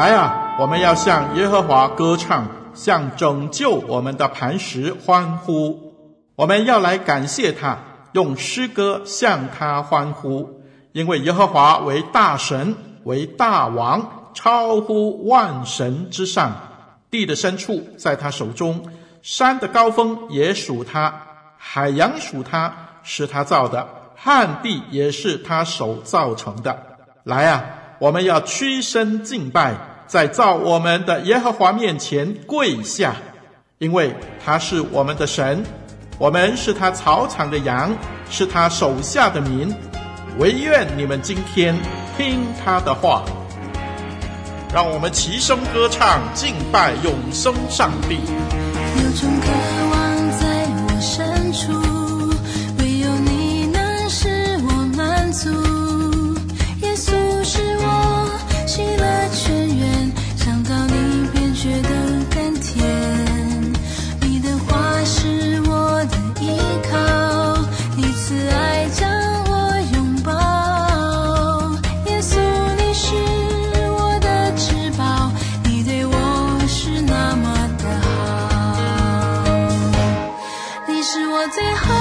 来啊，我们要向耶和华歌唱，向拯救我们的磐石欢呼。我们要来感谢他，用诗歌向他欢呼，因为耶和华为大神，为大王，超乎万神之上。地的深处在他手中，山的高峰也属他，海洋属他，是他造的，旱地也是他手造成的。来啊！我们要屈身敬拜，在造我们的耶和华面前跪下，因为他是我们的神，我们是他草场的羊，是他手下的民。惟愿你们今天听他的话，让我们齐声歌唱，敬拜永生上帝。有种渴望在我深处，到最后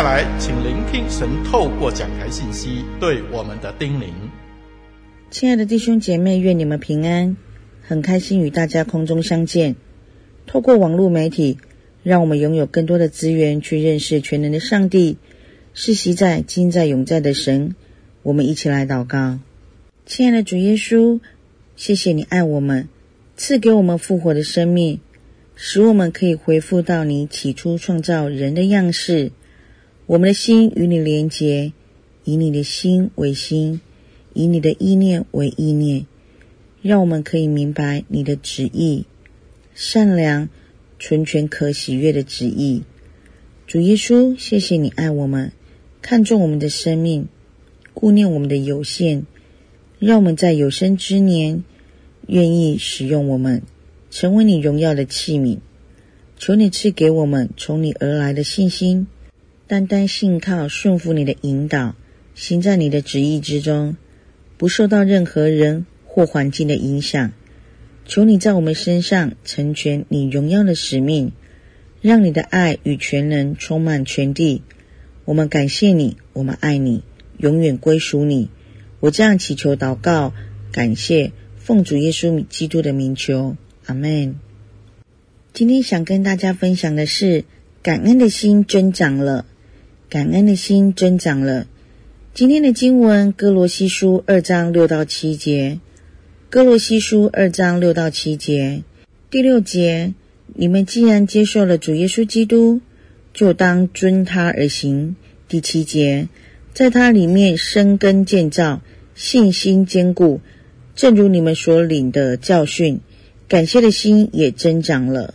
下来，请聆听神透过讲台信息对我们的叮咛。亲爱的弟兄姐妹，愿你们平安。很开心与大家空中相见。透过网络媒体，让我们拥有更多的资源去认识全能的上帝，是昔在、今在、永在的神。我们一起来祷告。亲爱的主耶稣，谢谢你爱我们，赐给我们复活的生命，使我们可以恢复到你起初创造人的样式。我们的心与你连结，以你的心为心，以你的意念为意念，让我们可以明白你的旨意，善良、纯全、可喜悦的旨意。主耶稣，谢谢你爱我们，看重我们的生命，顾念我们的有限，让我们在有生之年愿意使用我们，成为你荣耀的器皿。求你赐给我们从你而来的信心，单单信靠顺服你的引导，行在你的旨意之中，不受到任何人或环境的影响。求你在我们身上成全你荣耀的使命，让你的爱与全能充满全地。我们感谢你，我们爱你，永远归属你。我这样祈求祷告，感谢奉主耶稣基督的名求，阿门。今天想跟大家分享的是，感恩的心增长了，感恩的心增长了。今天的经文，哥罗西书二章六到七节，哥罗西书二章六到七节，第六节，你们既然接受了主耶稣基督，就当遵他而行。第七节，在他里面生根建造，信心坚固，正如你们所领的教训，感谢的心也增长了。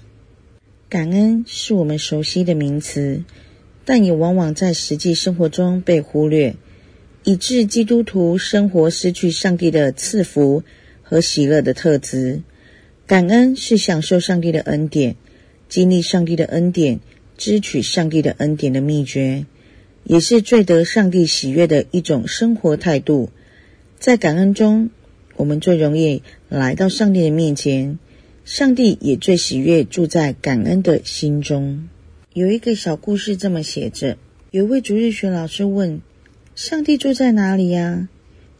感恩是我们熟悉的名词，但也往往在实际生活中被忽略，以致基督徒生活失去上帝的赐福和喜乐的特质。感恩是享受上帝的恩典，经历上帝的恩典，支取上帝的恩典的秘诀，也是最得上帝喜悦的一种生活态度。在感恩中，我们最容易来到上帝的面前。上帝也最喜悦住在感恩的心中。有一个小故事这么写着：有位主日学老师问：“上帝住在哪里呀？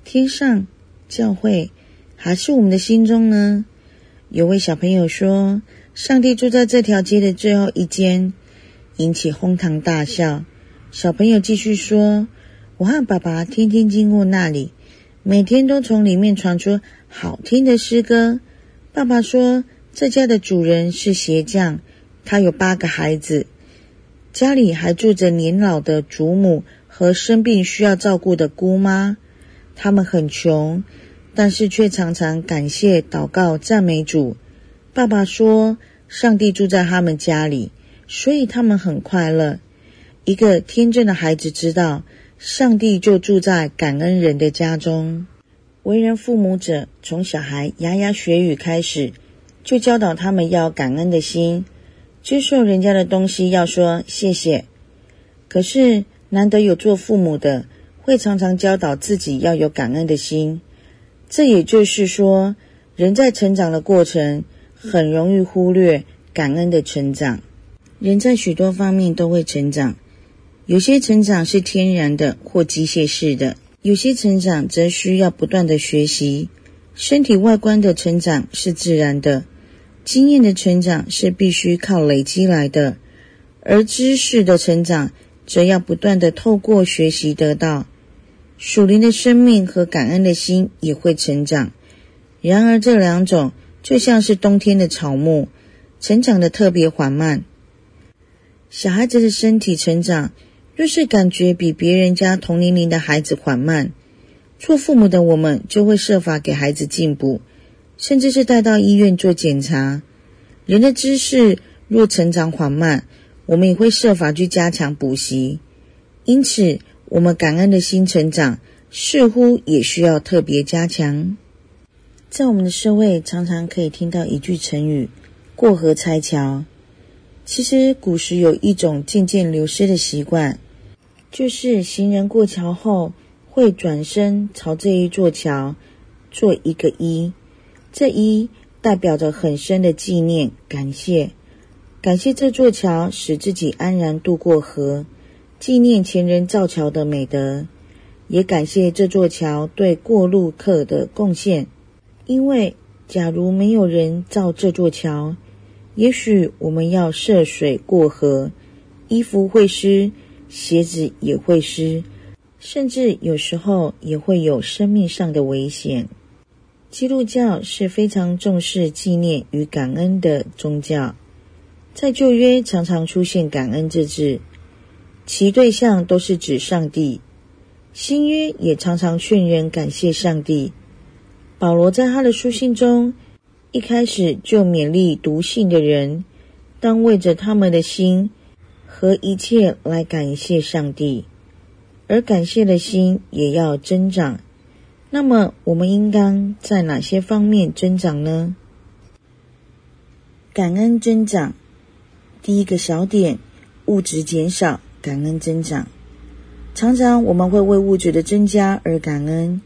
天上、教会，还是我们的心中呢？”有位小朋友说：“上帝住在这条街的最后一间。”引起哄堂大笑。小朋友继续说：“我和爸爸天天经过那里，每天都从里面传出好听的诗歌。”爸爸说。这家的主人是鞋匠，他有八个孩子，家里还住着年老的祖母和生病需要照顾的姑妈。他们很穷，但是却常常感谢、祷告、赞美主。爸爸说，上帝住在他们家里，所以他们很快乐。一个天真的孩子知道，上帝就住在感恩人的家中。为人父母者，从小孩牙牙学语开始。就教导他们要感恩的心，接受人家的东西要说谢谢。可是难得有做父母的，会常常教导自己要有感恩的心。这也就是说，人在成长的过程，很容易忽略感恩的成长。人在许多方面都会成长，有些成长是天然的或机械式的，有些成长则需要不断的学习。身体外观的成长是自然的。经验的成长是必须靠累积来的，而知识的成长则要不断地透过学习得到。属灵的生命和感恩的心也会成长，然而这两种就像是冬天的草木，成长得特别缓慢。小孩子的身体成长若是感觉比别人家同年龄的孩子缓慢，做父母的我们就会设法给孩子进补。甚至是带到医院做检查。人的知识若成长缓慢，我们也会设法去加强补习。因此，我们感恩的心成长似乎也需要特别加强。在我们的社会，常常可以听到一句成语“过河拆桥”。其实，古时有一种渐渐流失的习惯，就是行人过桥后会转身朝这一座桥做一个揖。这一代表着很深的纪念、感谢，感谢这座桥使自己安然渡过河，纪念前人造桥的美德，也感谢这座桥对过路客的贡献。因为假如没有人造这座桥，也许我们要涉水过河，衣服会湿，鞋子也会湿，甚至有时候也会有生命上的危险。基督教是非常重视纪念与感恩的宗教，在旧约常常出现“感恩”这字，其对象都是指上帝。新约也常常劝人感谢上帝。保罗在他的书信中，一开始就勉励读信的人，当为着他们的心和一切来感谢上帝，而感谢的心也要增长。那么，我们应当在哪些方面增长呢？感恩增长，第一个小点，物质减少，感恩增长。常常我们会为物质的增加而感恩，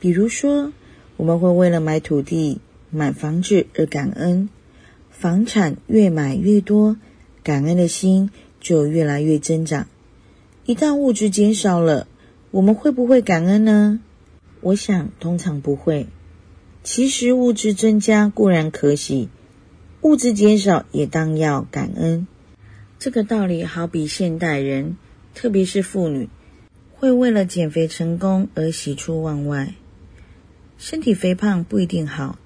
比如说，我们会为了买土地、买房子而感恩，房产越买越多，感恩的心就越来越增长。一旦物质减少了，我们会不会感恩呢？我想通常不会。其实物质增加固然可喜，物质减少也当要感恩。这个道理好比现代人，特别是妇女。会为了减肥成功而喜出望外，身体肥胖不一定好，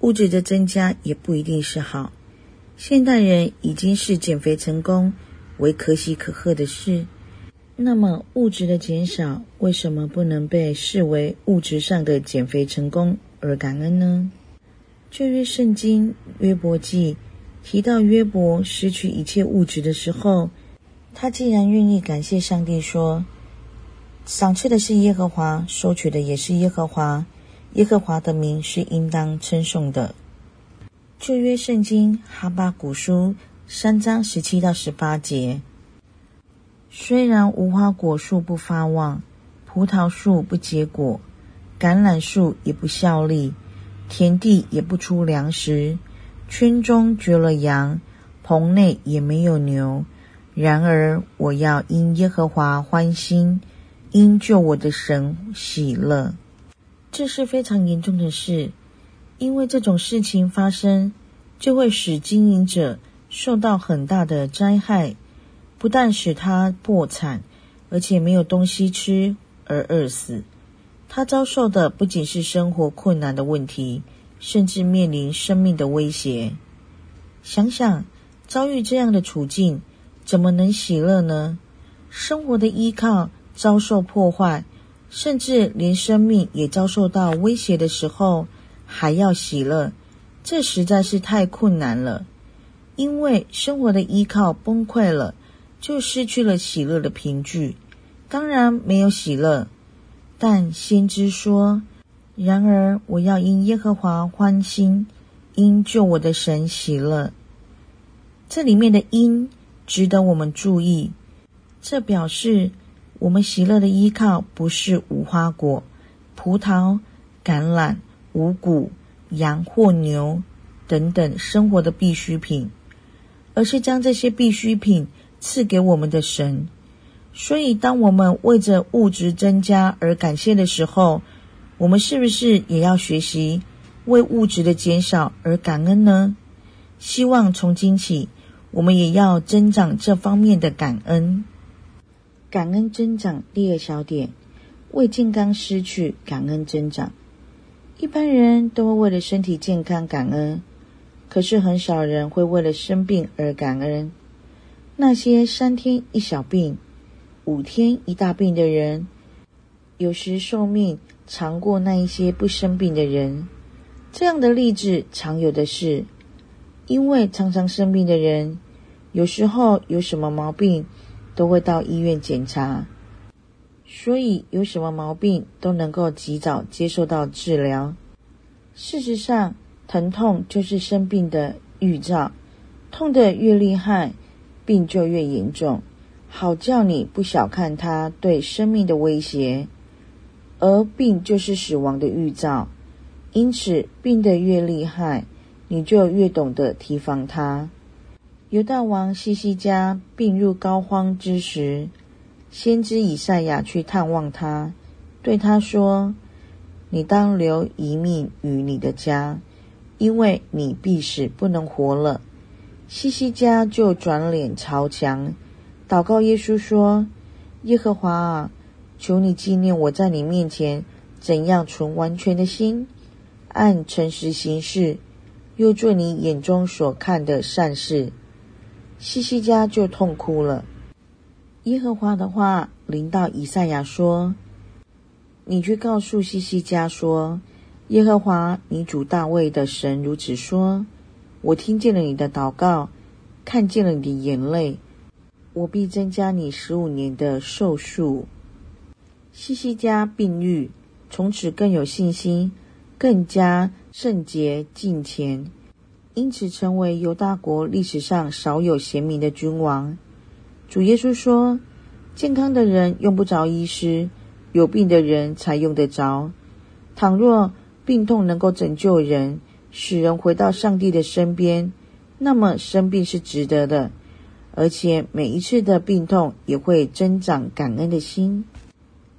物质的增加也不一定是好。现代人已经视减肥成功为可喜可贺的事，那么物质的减少为什么不能被视为物质上的减肥成功而感恩呢？旧约圣经约伯记提到约伯失去一切物质的时候，他竟然愿意感谢上帝说。赏赐的是耶和华，收取的也是耶和华。耶和华的名是应当称颂的。旧约圣经哈巴谷书三章十七到十八节：虽然无花果树不发旺，葡萄树不结果，橄榄树也不效力，田地也不出粮食，圈中绝了羊，棚内也没有牛，然而我要因耶和华欢心。因救我的神喜乐，这是非常严重的事，因为这种事情发生，就会使经营者受到很大的灾害，不但使他破产，而且没有东西吃而饿死。他遭受的不仅是生活困难的问题，甚至面临生命的威胁。想想遭遇这样的处境，怎么能喜乐呢？生活的依靠。遭受破坏，甚至连生命也遭受到威胁的时候，还要喜乐，这实在是太困难了。因为生活的依靠崩溃了，就失去了喜乐的凭据，当然没有喜乐。但先知说：“然而我要因耶和华欢心，因救我的神喜乐。”这里面的“因”值得我们注意，这表示。我们喜乐的依靠不是无花果、葡萄、橄榄、五谷、羊或牛等等生活的必需品，而是将这些必需品赐给我们的神。所以，当我们为着物质增加而感谢的时候，我们是不是也要学习为物质的减少而感恩呢？希望从今起，我们也要增长这方面的感恩。感恩增长，第二小点，为健康失去感恩增长。一般人都会为了身体健康感恩，可是很少人会为了生病而感恩。那些三天一小病、五天一大病的人，有时寿命长过那一些不生病的人。这样的例子常有的是，因为常常生病的人，有时候有什么毛病，都会到医院检查，所以有什么毛病都能够及早接受到治疗。事实上，疼痛就是生病的预兆，痛得越厉害，病就越严重，好叫你不小看它对生命的威胁。而病就是死亡的预兆，因此病得越厉害，你就越懂得提防它。犹大王西西家病入膏肓之时，先知以赛亚去探望他，对他说：“你当留一命与你的家，因为你必死不能活了。”西西家就转脸朝墙，祷告耶稣说：“耶和华啊，求你纪念我在你面前怎样存完全的心，按诚实行事，又做你眼中所看的善事。”西西家就痛哭了。耶和华的话临到以赛亚说：“你去告诉西西家说：耶和华你主大卫的神如此说：我听见了你的祷告，看见了你的眼泪，我必增加你十五年的寿数。西西家病愈，从此更有信心，更加圣洁敬虔。因此，成为犹大国历史上少有贤明的君王。主耶稣说：“健康的人用不着医师，有病的人才用得着。倘若病痛能够拯救人，使人回到上帝的身边，那么生病是值得的。而且每一次的病痛也会增长感恩的心。”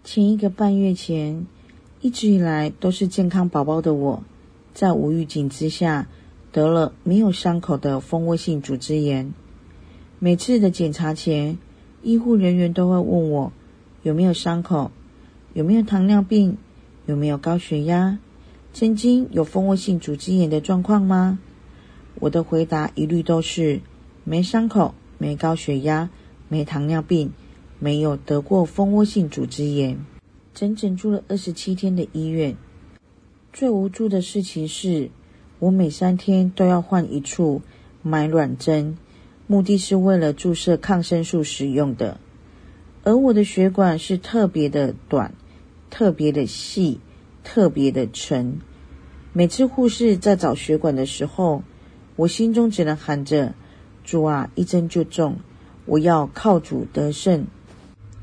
前一个半月前，一直以来都是健康宝宝的我，在无预警之下，得了没有伤口的蜂窝性组织炎。每次的检查前，医护人员都会问我有没有伤口，有没有糖尿病，有没有高血压，曾经有蜂窝性组织炎的状况吗？我的回答一律都是没伤口，没高血压，没糖尿病，没有得过蜂窝性组织炎。整整住了二十七天的医院。最无助的事情是。我每三天都要换一处买卵针，目的是为了注射抗生素使用的。而我的血管是特别的短、特别的细、特别的沉。每次护士在找血管的时候，我心中只能喊着：“主啊，一针就中！我要靠主得胜。”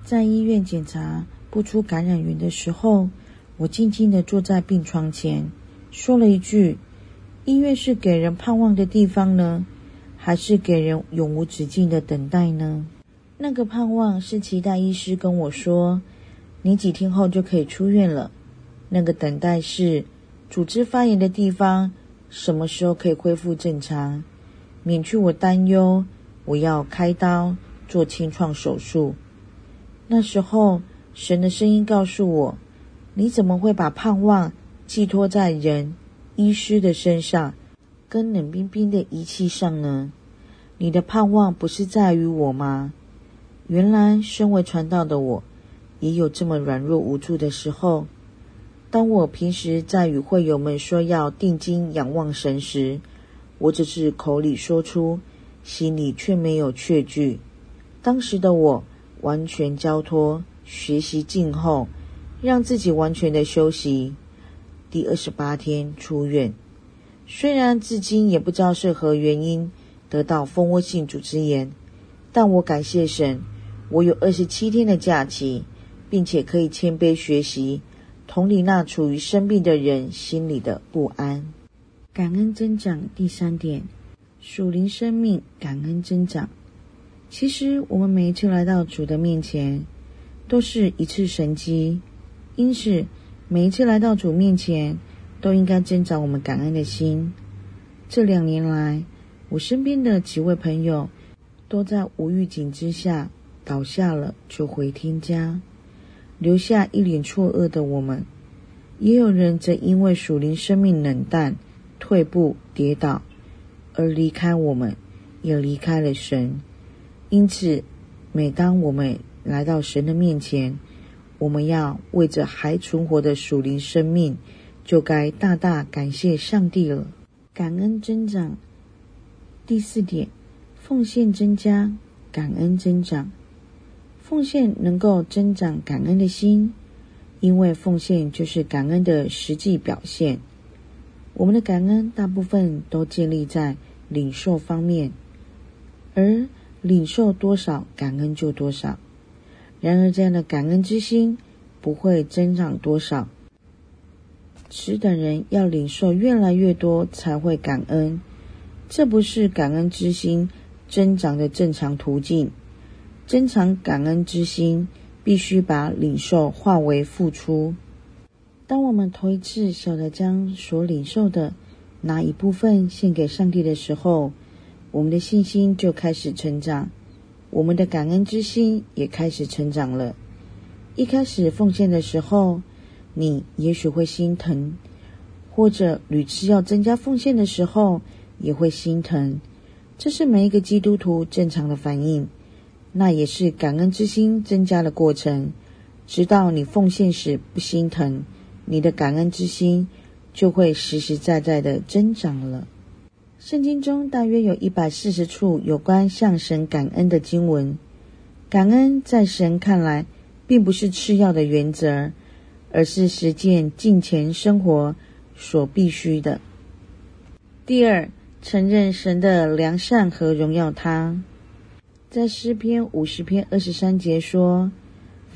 在医院检查不出感染源的时候，我静静地坐在病床前，说了一句。医院是给人盼望的地方呢，还是给人永无止境的等待呢？那个盼望是期待医师跟我说，你几天后就可以出院了。那个等待是组织发炎的地方什么时候可以恢复正常，免去我担忧我要开刀做清创手术。那时候神的声音告诉我，你怎么会把盼望寄托在人？医师的身上，跟冷冰冰的仪器上呢？你的盼望不是在于我吗？原来身为传道的我，也有这么软弱无助的时候。当我平时在与会友们说要定睛仰望神时，我只是口里说出，心里却没有确据。当时的我完全交托，学习静候，让自己完全的休息。第二十八天出院，虽然至今也不知道是何原因得到蜂窝性组织炎，但我感谢神，我有二十七天的假期，并且可以谦卑学习，同理那处于生病的人心里的不安。感恩增长第三点，属灵生命感恩增长。其实我们每一次来到主的面前，都是一次神机，因此。每一次来到主面前，都应该增长我们感恩的心。这两年来，我身边的几位朋友都在无预警之下倒下了，就回天家，留下一脸错愕的我们。也有人则因为属灵生命冷淡、退步、跌倒而离开我们，也离开了神。因此，每当我们来到神的面前，我们要为着还存活的属灵生命，就该大大感谢上帝了。感恩增长。第四点，奉献增加，感恩增长。奉献能够增长感恩的心，因为奉献就是感恩的实际表现。我们的感恩大部分都建立在领受方面，而领受多少，感恩就多少。然而，这样的感恩之心不会增长多少。此等人要领受越来越多才会感恩，这不是感恩之心增长的正常途径。增长感恩之心，必须把领受化为付出。当我们头一次晓得将所领受的拿一部分献给上帝的时候，我们的信心就开始成长。我们的感恩之心也开始成长了。一开始奉献的时候，你也许会心疼；或者屡次要增加奉献的时候，也会心疼。这是每一个基督徒正常的反应，那也是感恩之心增加的过程。直到你奉献时不心疼，你的感恩之心就会实实在在的增长了。圣经中大约有一百四十处有关向神感恩的经文。感恩在神看来，并不是次要的原则，而是实践敬虔生活所必须的。第二，承认神的良善和荣耀他。在诗篇五十篇二十三节说：“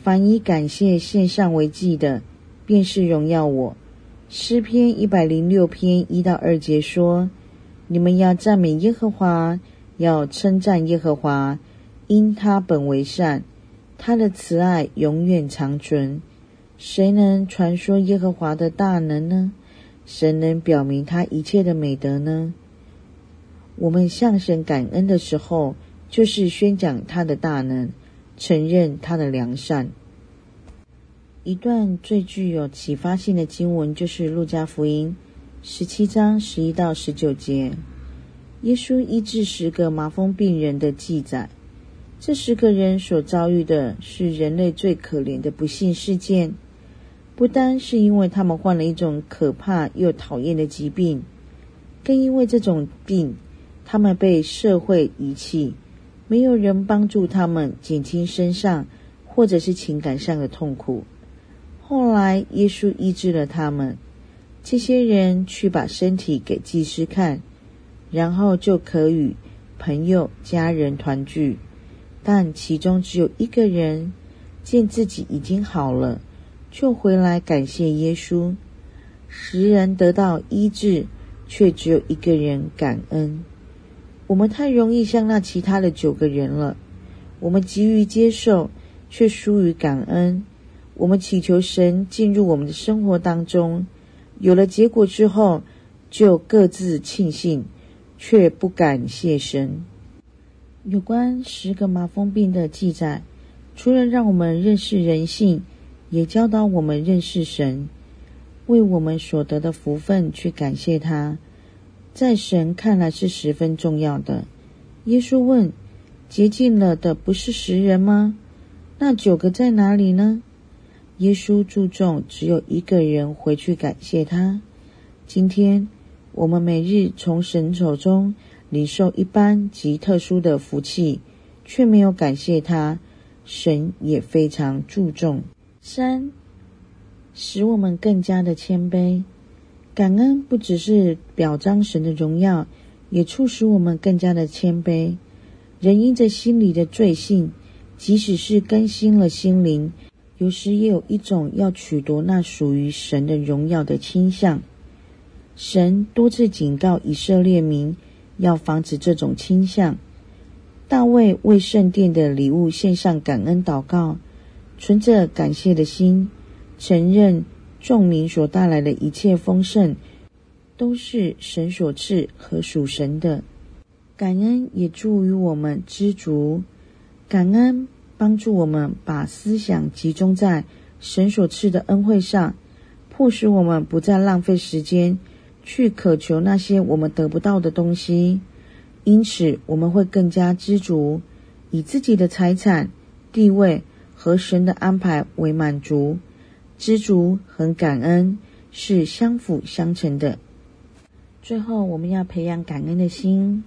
凡以感谢献上为祭的，便是荣耀我。”诗篇一百零六篇一到二节说：“你们要赞美耶和华，要称赞耶和华，因他本为善。”他的慈爱永远长存，谁能传说耶和华的大能呢？谁能表明他一切的美德呢？我们向神感恩的时候，就是宣讲他的大能，承认他的良善。一段最具有启发性的经文，就是路加福音十七章十一到十九节，耶稣医治十个麻风病人的记载。这十个人所遭遇的是人类最可怜的不幸事件，不单是因为他们患了一种可怕又讨厌的疾病，更因为这种病，他们被社会遗弃，没有人帮助他们减轻身上或者是情感上的痛苦。后来，耶稣医治了他们，这些人去把身体给祭司看，然后就可与朋友、家人团聚。但其中只有一个人见自己已经好了，就回来感谢耶稣。十人得到医治，却只有一个人感恩。我们太容易像那其他的九个人了，我们急于接受，却疏于感恩。我们祈求神进入我们的生活当中，有了结果之后，就各自庆幸，却不感谢神。有关十个麻风病的记载，除了让我们认识人性，也教导我们认识神，为我们所得的福分去感谢他，在神看来是十分重要的。耶稣问：“洁净了的不是十人吗？那九个在哪里呢？”耶稣注重只有一个人回去感谢他。今天我们每日从神手中。领受一般及特殊的福气，却没有感谢他，神也非常注重。三，使我们更加的谦卑。感恩不只是表彰神的荣耀，也促使我们更加的谦卑。人因着心里的罪性，即使是更新了心灵，有时也有一种要取夺那属于神的荣耀的倾向。神多次警告以色列民。要防止这种倾向。大卫为圣殿的礼物献上感恩祷告，存着感谢的心，承认众民所带来的一切丰盛都是神所赐和属神的。感恩也助于我们知足，感恩帮助我们把思想集中在神所赐的恩惠上，迫使我们不再浪费时间。去渴求那些我们得不到的东西，因此我们会更加知足，以自己的财产、地位和神的安排为满足。知足和感恩是相辅相成的。最后，我们要培养感恩的心。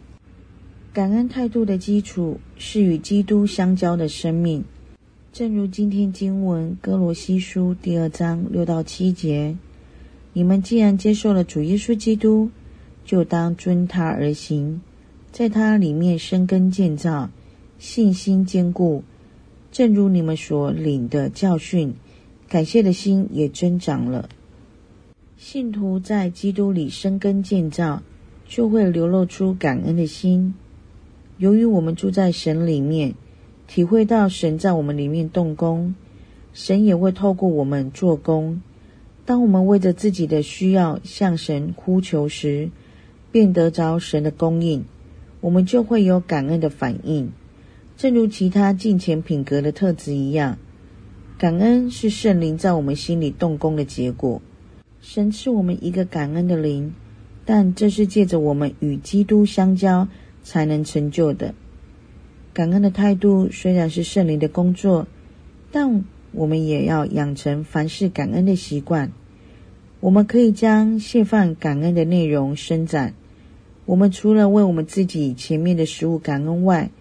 感恩态度的基础是与基督相交的生命，正如今天经文歌罗西书第二章六到七节。你们既然接受了主耶稣基督，就当遵他而行，在他里面生根建造，信心坚固。正如你们所领的教训，感谢的心也增长了。信徒在基督里生根建造，就会流露出感恩的心。由于我们住在神里面，体会到神在我们里面动工，神也会透过我们做工。当我们为着自己的需要向神呼求时，便得着神的供应，我们就会有感恩的反应。正如其他敬虔品格的特质一样，感恩是圣灵在我们心里动工的结果。神赐我们一个感恩的灵，但这是借着我们与基督相交才能成就的。感恩的态度虽然是圣灵的工作，但我们也要养成凡事感恩的习惯。我们可以将献饭感恩的内容伸展。我们除了为我们自己前面的食物感恩外，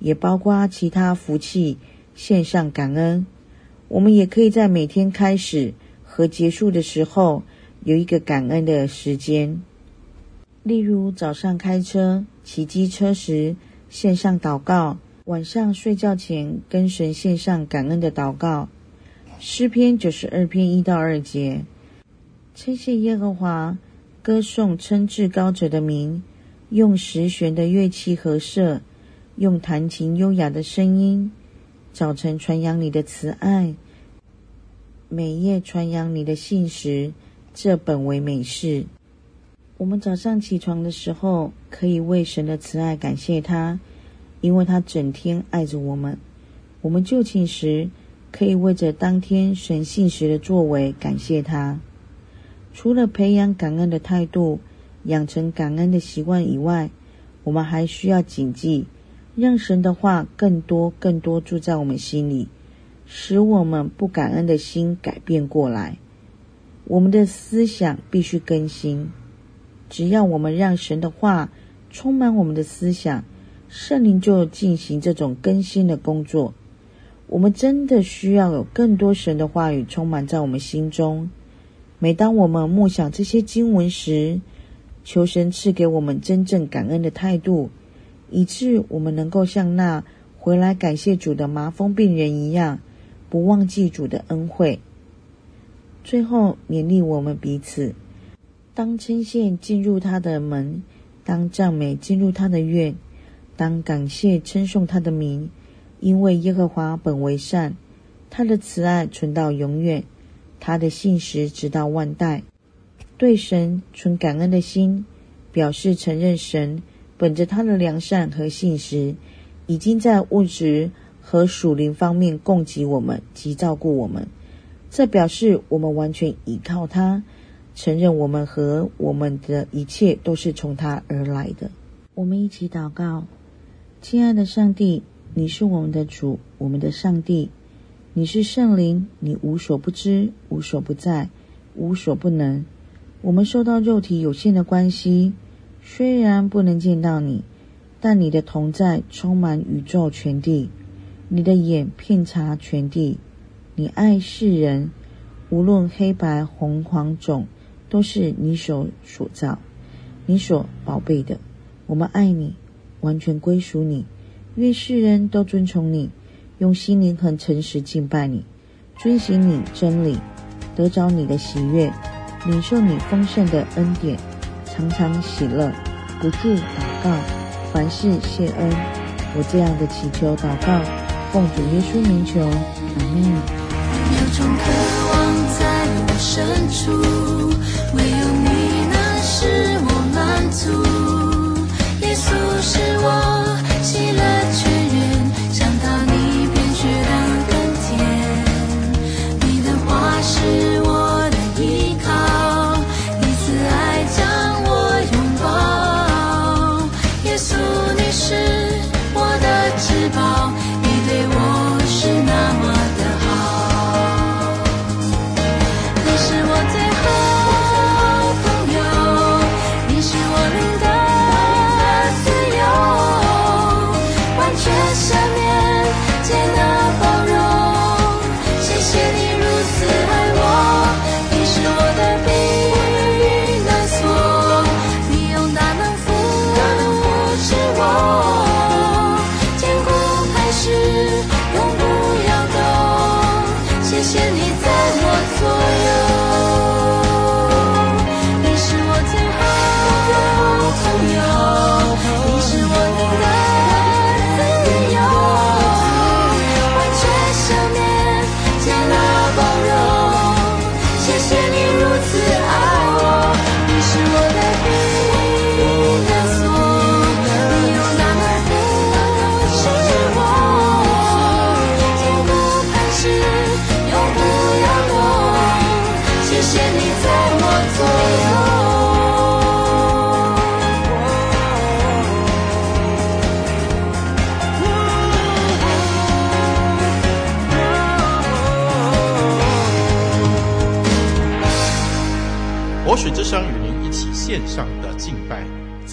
也包括其他福气献上感恩。我们也可以在每天开始和结束的时候有一个感恩的时间。例如早上开车、骑机车时献上祷告，晚上睡觉前跟神献上感恩的祷告。诗篇九十二篇一到二节。称谢耶和华，歌颂称至高者的名，用十弦的乐器和瑟，用弹琴优雅的声音。早晨传扬你的慈爱，每夜传扬你的信实，这本为美事。我们早上起床的时候，可以为神的慈爱感谢他，因为他整天爱着我们。我们就寝时，可以为着当天神信实的作为感谢他。除了培养感恩的态度，养成感恩的习惯以外，我们还需要谨记，让神的话更多、更多住在我们心里，使我们不感恩的心改变过来。我们的思想必须更新。只要我们让神的话充满我们的思想，圣灵就进行这种更新的工作。我们真的需要有更多神的话语充满在我们心中。每当我们默想这些经文时，求神赐给我们真正感恩的态度，以致我们能够像那回来感谢主的麻风病人一样，不忘记主的恩惠。最后勉励我们彼此：当称谢进入他的门，当赞美进入他的院，当感谢称颂他的名，因为耶和华本为善，他的慈爱存到永远。他的信实直到万代，对神存感恩的心，表示承认神本着他的良善和信实，已经在物质和属灵方面供给我们及照顾我们。这表示我们完全依靠他，承认我们和我们的一切都是从他而来的。我们一起祷告：亲爱的上帝，你是我们的主，我们的上帝。你是圣灵，你无所不知，无所不在，无所不能。我们受到肉体有限的关系，虽然不能见到你，但你的同在充满宇宙全地，你的眼遍察全地。你爱世人，无论黑白红黄种，都是你手所造，你所宝贝的。我们爱你，完全归属你，愿世人都尊崇你。用心灵和诚实敬拜你，遵行你真理，得着你的喜悦，领受你丰盛的恩典，常常喜乐，不住祷告，凡事谢恩。我这样的祈求祷告，奉主耶稣名求，阿们。有种渴望在我深处，唯有你能使我满足。耶稣是我